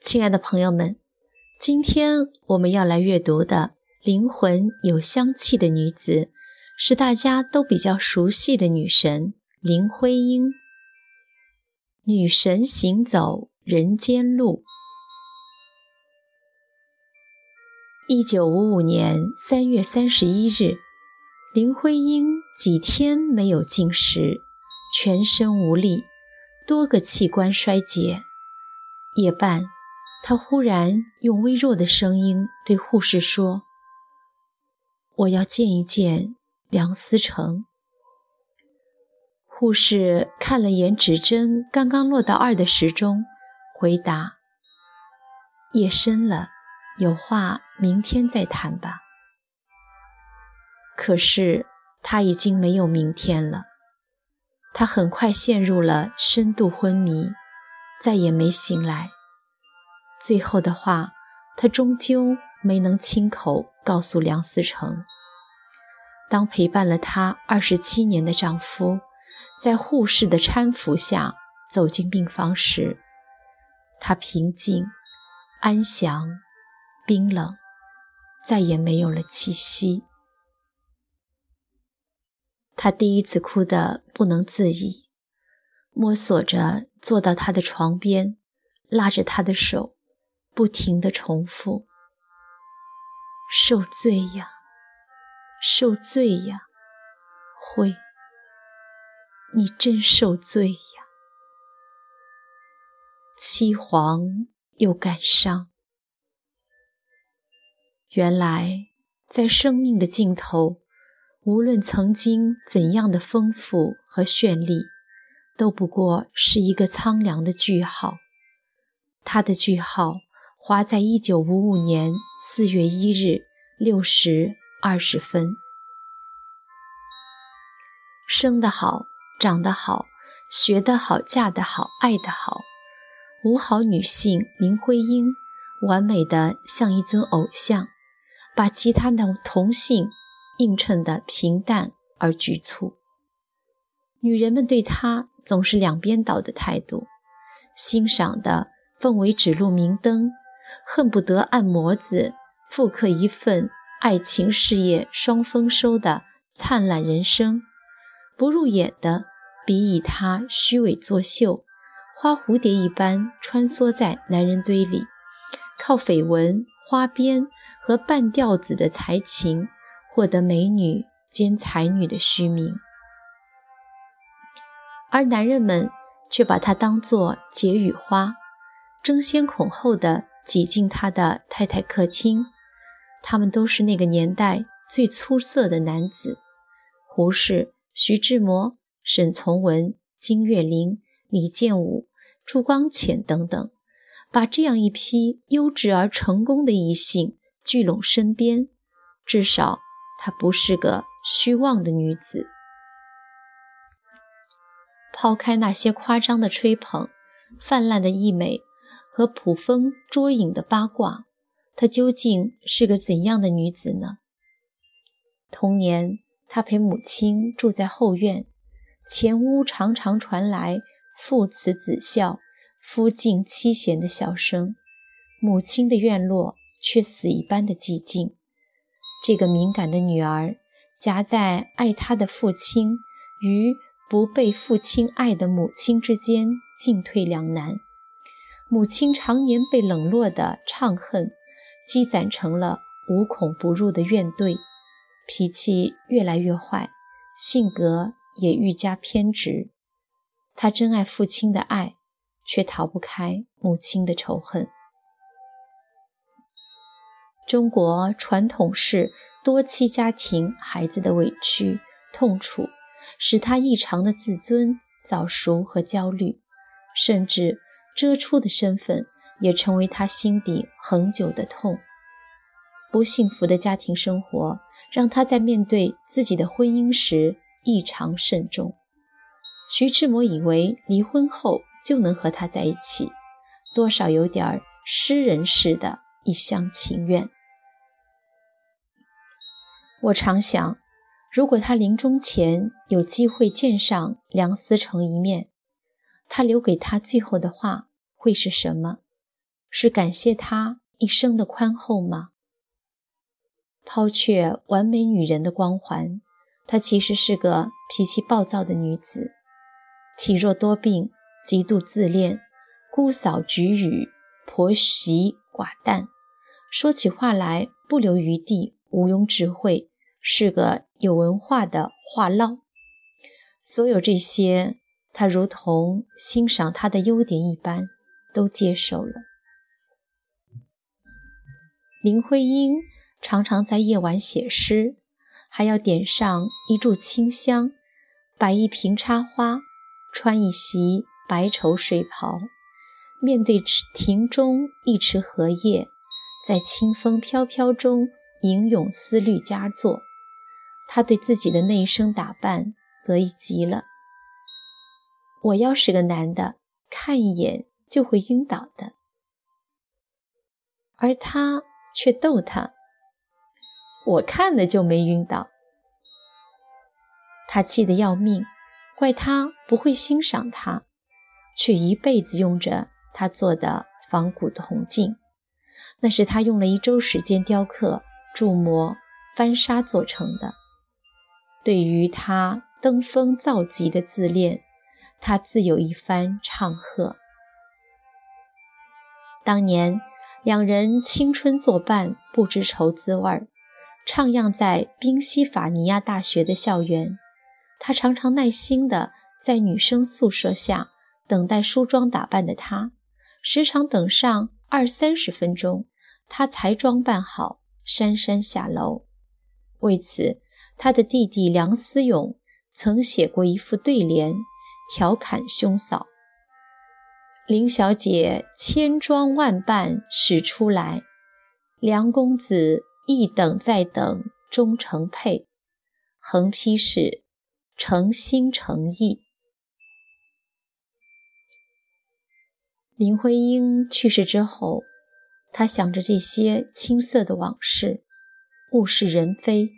亲爱的朋友们，今天我们要来阅读的《灵魂有香气的女子》，是大家都比较熟悉的女神林徽因。女神行走人间路。一九五五年三月三十一日，林徽因几天没有进食，全身无力，多个器官衰竭。夜半。他忽然用微弱的声音对护士说：“我要见一见梁思成。”护士看了眼指针刚刚落到二的时钟，回答：“夜深了，有话明天再谈吧。”可是他已经没有明天了。他很快陷入了深度昏迷，再也没醒来。最后的话，她终究没能亲口告诉梁思成。当陪伴了她二十七年的丈夫，在护士的搀扶下走进病房时，他平静、安详、冰冷，再也没有了气息。他第一次哭得不能自已，摸索着坐到他的床边，拉着他的手。不停地重复：“受罪呀，受罪呀，会，你真受罪呀！”凄惶又感伤。原来，在生命的尽头，无论曾经怎样的丰富和绚丽，都不过是一个苍凉的句号。它的句号。划在一九五五年四月一日六时二十分。生得好，长得好，学得好，嫁得好，爱得好，五好女性林徽因，完美的像一尊偶像，把其他的同性映衬得平淡而局促。女人们对她总是两边倒的态度，欣赏的奉为指路明灯。恨不得按模子复刻一份爱情事业双丰收的灿烂人生，不入眼的比以他虚伪作秀，花蝴蝶一般穿梭在男人堆里，靠绯闻、花边和半吊子的才情获得美女兼才女的虚名，而男人们却把她当作解语花，争先恐后的。挤进他的太太客厅，他们都是那个年代最出色的男子：胡适、徐志摩、沈从文、金岳霖、李建武、朱光潜等等，把这样一批优质而成功的异性聚拢身边。至少，她不是个虚妄的女子。抛开那些夸张的吹捧，泛滥的溢美。和捕风捉影的八卦，她究竟是个怎样的女子呢？童年，她陪母亲住在后院，前屋常常传来父慈子孝、夫敬妻贤的笑声，母亲的院落却死一般的寂静。这个敏感的女儿，夹在爱她的父亲与不被父亲爱的母亲之间，进退两难。母亲常年被冷落的怅恨，积攒成了无孔不入的怨怼，脾气越来越坏，性格也愈加偏执。他珍爱父亲的爱，却逃不开母亲的仇恨。中国传统式多妻家庭孩子的委屈痛楚，使他异常的自尊早熟和焦虑，甚至。遮出的身份也成为他心底恒久的痛。不幸福的家庭生活让他在面对自己的婚姻时异常慎重。徐志摩以为离婚后就能和他在一起，多少有点诗人似的一厢情愿。我常想，如果他临终前有机会见上梁思成一面，他留给他最后的话会是什么？是感谢他一生的宽厚吗？抛却完美女人的光环，她其实是个脾气暴躁的女子，体弱多病，极度自恋，姑嫂举语，婆媳寡淡，说起话来不留余地，毋庸智慧。是个有文化的话唠，所有这些，他如同欣赏他的优点一般，都接受了。林徽因常常在夜晚写诗，还要点上一炷清香，摆一瓶插花，穿一袭白绸睡袍，面对庭中一池荷叶，在清风飘飘中吟咏思虑佳作。他对自己的那一身打扮得意极了。我要是个男的，看一眼就会晕倒的，而他却逗他，我看了就没晕倒。他气得要命，怪他不会欣赏他，却一辈子用着他做的仿古铜镜，那是他用了一周时间雕刻、铸模、翻砂做成的。对于他登峰造极的自恋，他自有一番唱和。当年两人青春作伴，不知愁滋味儿，徜徉在宾夕法尼亚大学的校园。他常常耐心地在女生宿舍下等待梳妆打扮的她，时常等上二三十分钟，他才装扮好，姗姗下楼。为此。他的弟弟梁思永曾写过一副对联，调侃兄嫂：“林小姐千装万扮使出来，梁公子一等再等终成配。”横批是“诚心诚意”。林徽因去世之后，他想着这些青涩的往事，物是人非。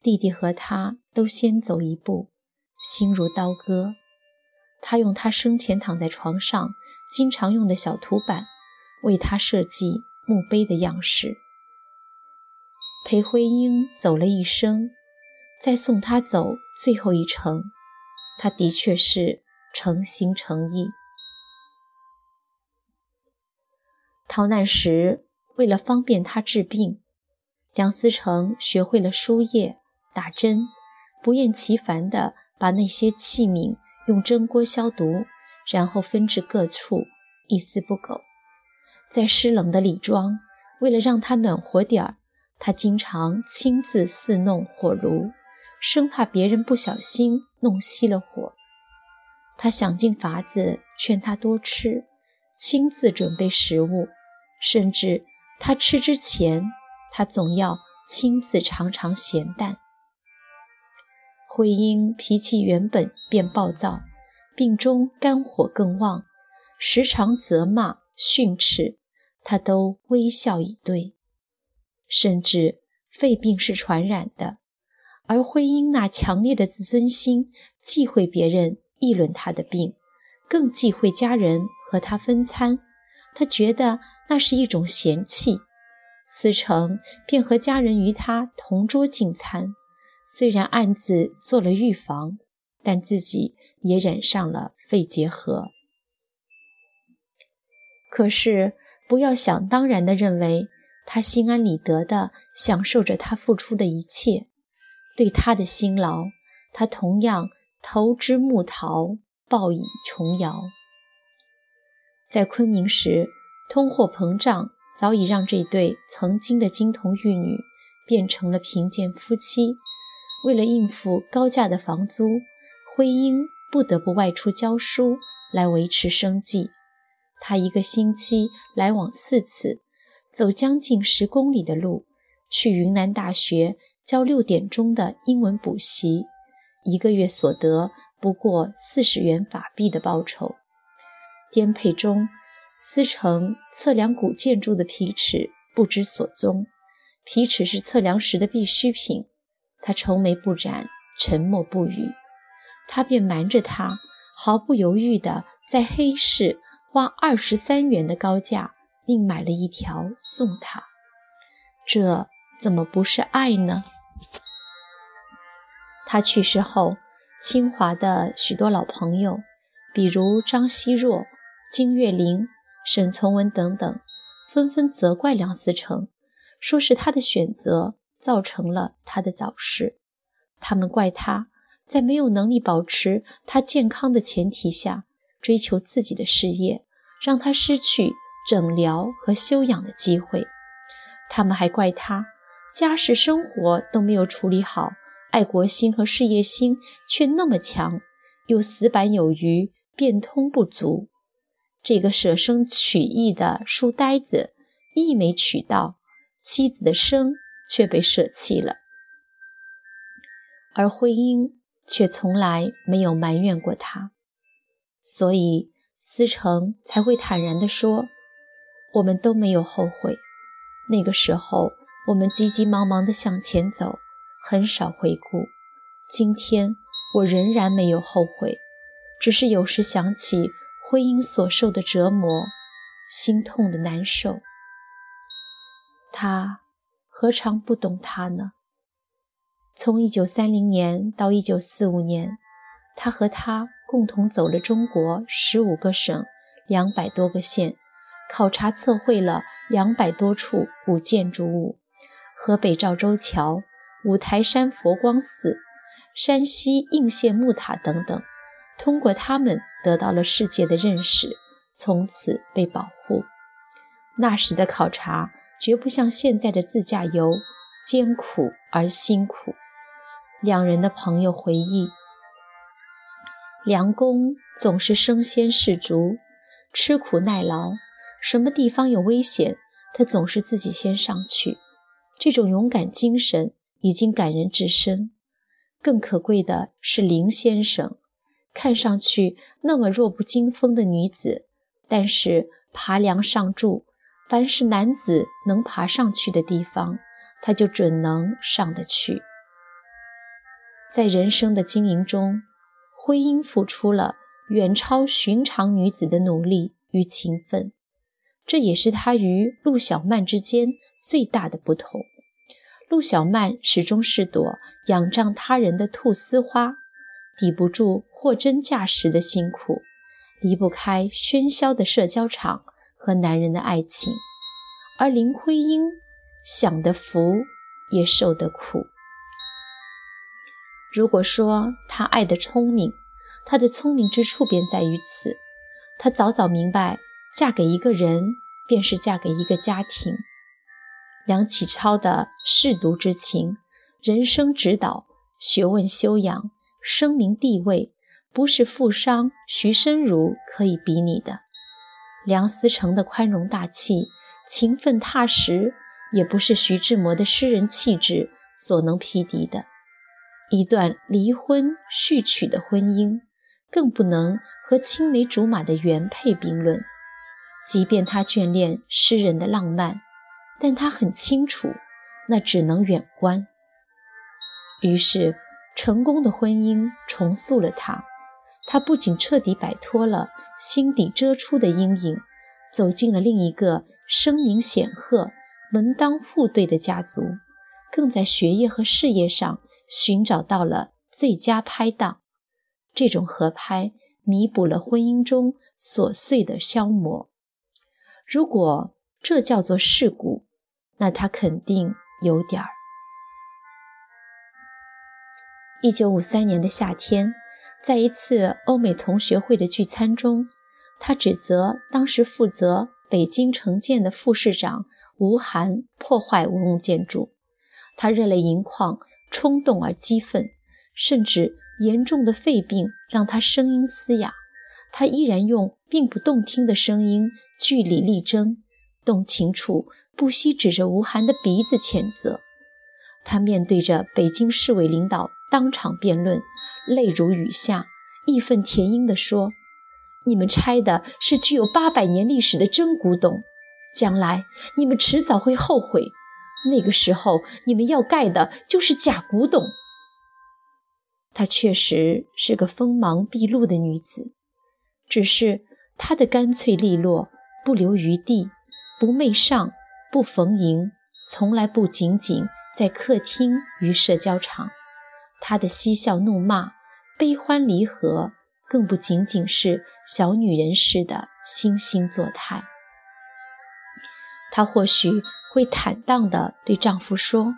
弟弟和他都先走一步，心如刀割。他用他生前躺在床上经常用的小图板，为他设计墓碑的样式。裴徽因走了一生，再送他走最后一程，他的确是诚心诚意。逃难时，为了方便他治病，梁思成学会了输液。打针，不厌其烦地把那些器皿用蒸锅消毒，然后分至各处，一丝不苟。在湿冷的李庄，为了让他暖和点儿，他经常亲自侍弄火炉，生怕别人不小心弄熄了火。他想尽法子劝他多吃，亲自准备食物，甚至他吃之前，他总要亲自尝尝咸淡。慧英脾气原本便暴躁，病中肝火更旺，时常责骂训斥，他都微笑以对。甚至肺病是传染的，而徽因那强烈的自尊心，忌讳别人议论他的病，更忌讳家人和他分餐，他觉得那是一种嫌弃。思成便和家人与他同桌进餐。虽然暗自做了预防，但自己也染上了肺结核。可是，不要想当然地认为他心安理得地享受着他付出的一切。对他的辛劳，他同样投之木桃，报以琼瑶。在昆明时，通货膨胀早已让这对曾经的金童玉女变成了贫贱夫妻。为了应付高价的房租，徽因不得不外出教书来维持生计。他一个星期来往四次，走将近十公里的路，去云南大学教六点钟的英文补习，一个月所得不过四十元法币的报酬。颠沛中，思成测量古建筑的皮尺不知所踪，皮尺是测量时的必需品。他愁眉不展，沉默不语。他便瞒着他，毫不犹豫地在黑市花二十三元的高价，另买了一条送他。这怎么不是爱呢？他去世后，清华的许多老朋友，比如张奚若、金岳霖、沈从文等等，纷纷责怪梁思成，说是他的选择。造成了他的早逝，他们怪他在没有能力保持他健康的前提下追求自己的事业，让他失去诊疗和休养的机会。他们还怪他家事生活都没有处理好，爱国心和事业心却那么强，又死板有余，变通不足。这个舍生取义的书呆子，义没取到，妻子的生。却被舍弃了，而徽因却从来没有埋怨过他，所以思成才会坦然地说：“我们都没有后悔。那个时候，我们急急忙忙地向前走，很少回顾。今天，我仍然没有后悔，只是有时想起婚姻所受的折磨，心痛的难受。他。”何尝不懂他呢？从一九三零年到一九四五年，他和他共同走了中国十五个省、两百多个县，考察测绘了两百多处古建筑物，河北赵州桥、五台山佛光寺、山西应县木塔等等。通过他们得到了世界的认识，从此被保护。那时的考察。绝不像现在的自驾游，艰苦而辛苦。两人的朋友回忆，梁公总是身先士卒，吃苦耐劳，什么地方有危险，他总是自己先上去。这种勇敢精神已经感人至深。更可贵的是林先生，看上去那么弱不禁风的女子，但是爬梁上柱。凡是男子能爬上去的地方，他就准能上得去。在人生的经营中，徽因付出了远超寻常女子的努力与勤奋，这也是她与陆小曼之间最大的不同。陆小曼始终是朵仰仗他人的菟丝花，抵不住货真价实的辛苦，离不开喧嚣的社交场。和男人的爱情，而林徽因享的福，也受的苦。如果说她爱得聪明，她的聪明之处便在于此：她早早明白，嫁给一个人便是嫁给一个家庭。梁启超的舐犊之情、人生指导、学问修养、声名地位，不是富商徐申如可以比拟的。梁思成的宽容大气、勤奋踏实，也不是徐志摩的诗人气质所能匹敌的。一段离婚续娶的婚姻，更不能和青梅竹马的原配并论。即便他眷恋诗人的浪漫，但他很清楚，那只能远观。于是，成功的婚姻重塑了他。他不仅彻底摆脱了心底遮出的阴影，走进了另一个声名显赫、门当户对的家族，更在学业和事业上寻找到了最佳拍档。这种合拍弥补了婚姻中琐碎的消磨。如果这叫做事故，那他肯定有点儿。一九五三年的夏天。在一次欧美同学会的聚餐中，他指责当时负责北京城建的副市长吴晗破坏文物建筑。他热泪盈眶，冲动而激愤，甚至严重的肺病让他声音嘶哑。他依然用并不动听的声音据理力争，动情处不惜指着吴晗的鼻子谴责。他面对着北京市委领导。当场辩论，泪如雨下，义愤填膺地说：“你们拆的是具有八百年历史的真古董，将来你们迟早会后悔。那个时候，你们要盖的就是假古董。她确实是个锋芒毕露的女子，只是她的干脆利落、不留余地、不媚上、不逢迎，从来不仅仅在客厅与社交场。她的嬉笑怒骂、悲欢离合。更不仅仅是小女人似的惺惺作态。她或许会坦荡地对丈夫说：“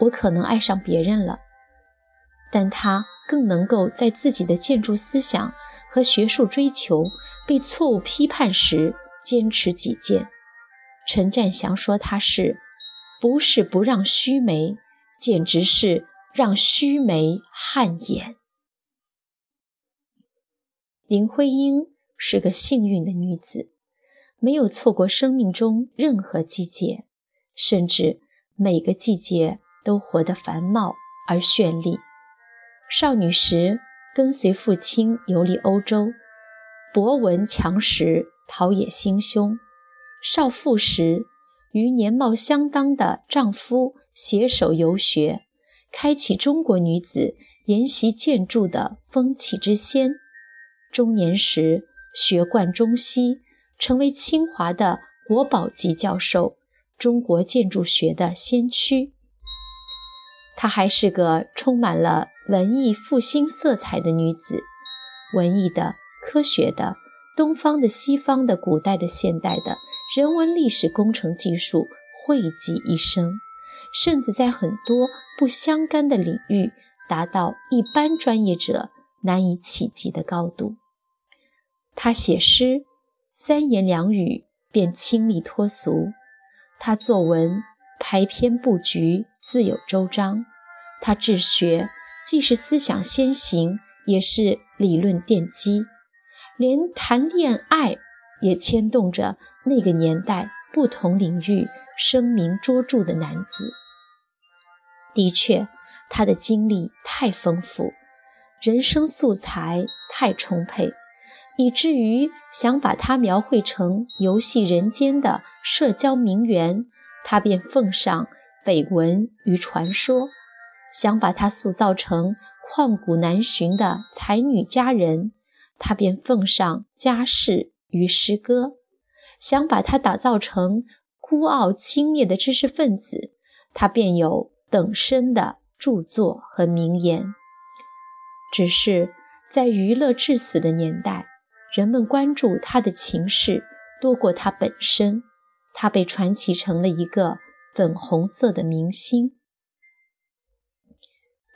我可能爱上别人了。”但她更能够在自己的建筑思想和学术追求被错误批判时坚持己见。陈占祥说：“她是不是不让须眉，简直是让须眉汗颜。”林徽因是个幸运的女子，没有错过生命中任何季节，甚至每个季节都活得繁茂而绚丽。少女时跟随父亲游历欧洲，博闻强识，陶冶心胸；少妇时与年貌相当的丈夫携手游学，开启中国女子研习建筑的风气之先。中年时学贯中西，成为清华的国宝级教授，中国建筑学的先驱。她还是个充满了文艺复兴色彩的女子，文艺的、科学的、东方的、西方的、古代的、现代的人文历史工程技术汇集一身，甚至在很多不相干的领域达到一般专业者难以企及的高度。他写诗，三言两语便清丽脱俗；他作文，排篇布局自有周章；他治学，既是思想先行，也是理论奠基；连谈恋爱，也牵动着那个年代不同领域声名卓著的男子。的确，他的经历太丰富，人生素材太充沛。以至于想把他描绘成游戏人间的社交名媛，他便奉上绯闻与传说；想把他塑造成旷古难寻的才女佳人，他便奉上家世与诗歌；想把他打造成孤傲轻蔑的知识分子，他便有等身的著作和名言。只是在娱乐至死的年代。人们关注他的情事多过他本身，他被传奇成了一个粉红色的明星。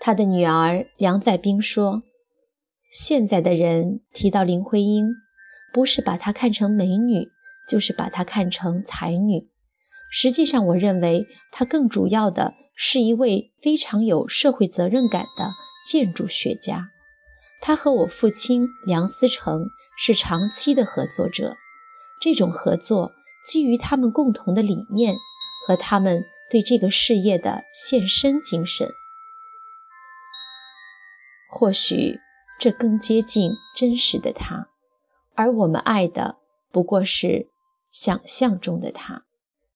他的女儿梁再冰说：“现在的人提到林徽因，不是把她看成美女，就是把她看成才女。实际上，我认为她更主要的是一位非常有社会责任感的建筑学家。”他和我父亲梁思成是长期的合作者，这种合作基于他们共同的理念和他们对这个事业的献身精神。或许这更接近真实的他，而我们爱的不过是想象中的他，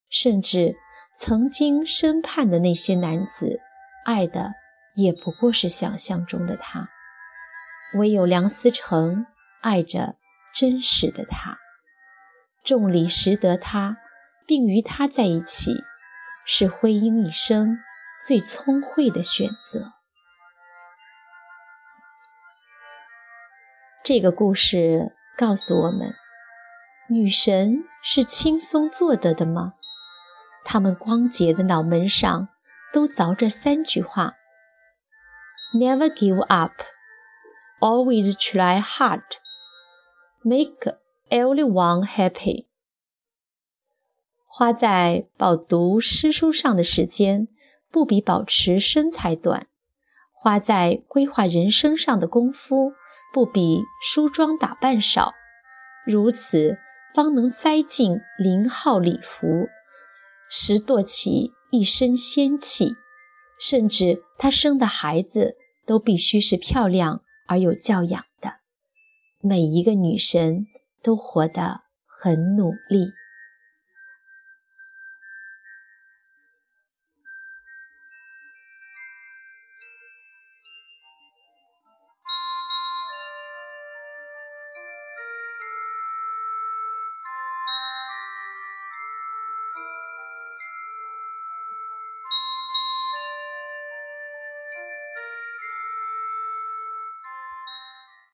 甚至曾经深盼的那些男子爱的也不过是想象中的他。唯有梁思成爱着真实的他，众里识得他，并与他在一起，是徽因一生最聪慧的选择。这个故事告诉我们：女神是轻松做得的吗？她们光洁的脑门上都凿着三句话：Never give up。Always try hard, make everyone happy. 花在饱读诗书上的时间，不比保持身材短；花在规划人生上的功夫，不比梳妆打扮少。如此，方能塞进零号礼服，拾掇起一身仙气。甚至她生的孩子都必须是漂亮。而有教养的，每一个女神都活得很努力。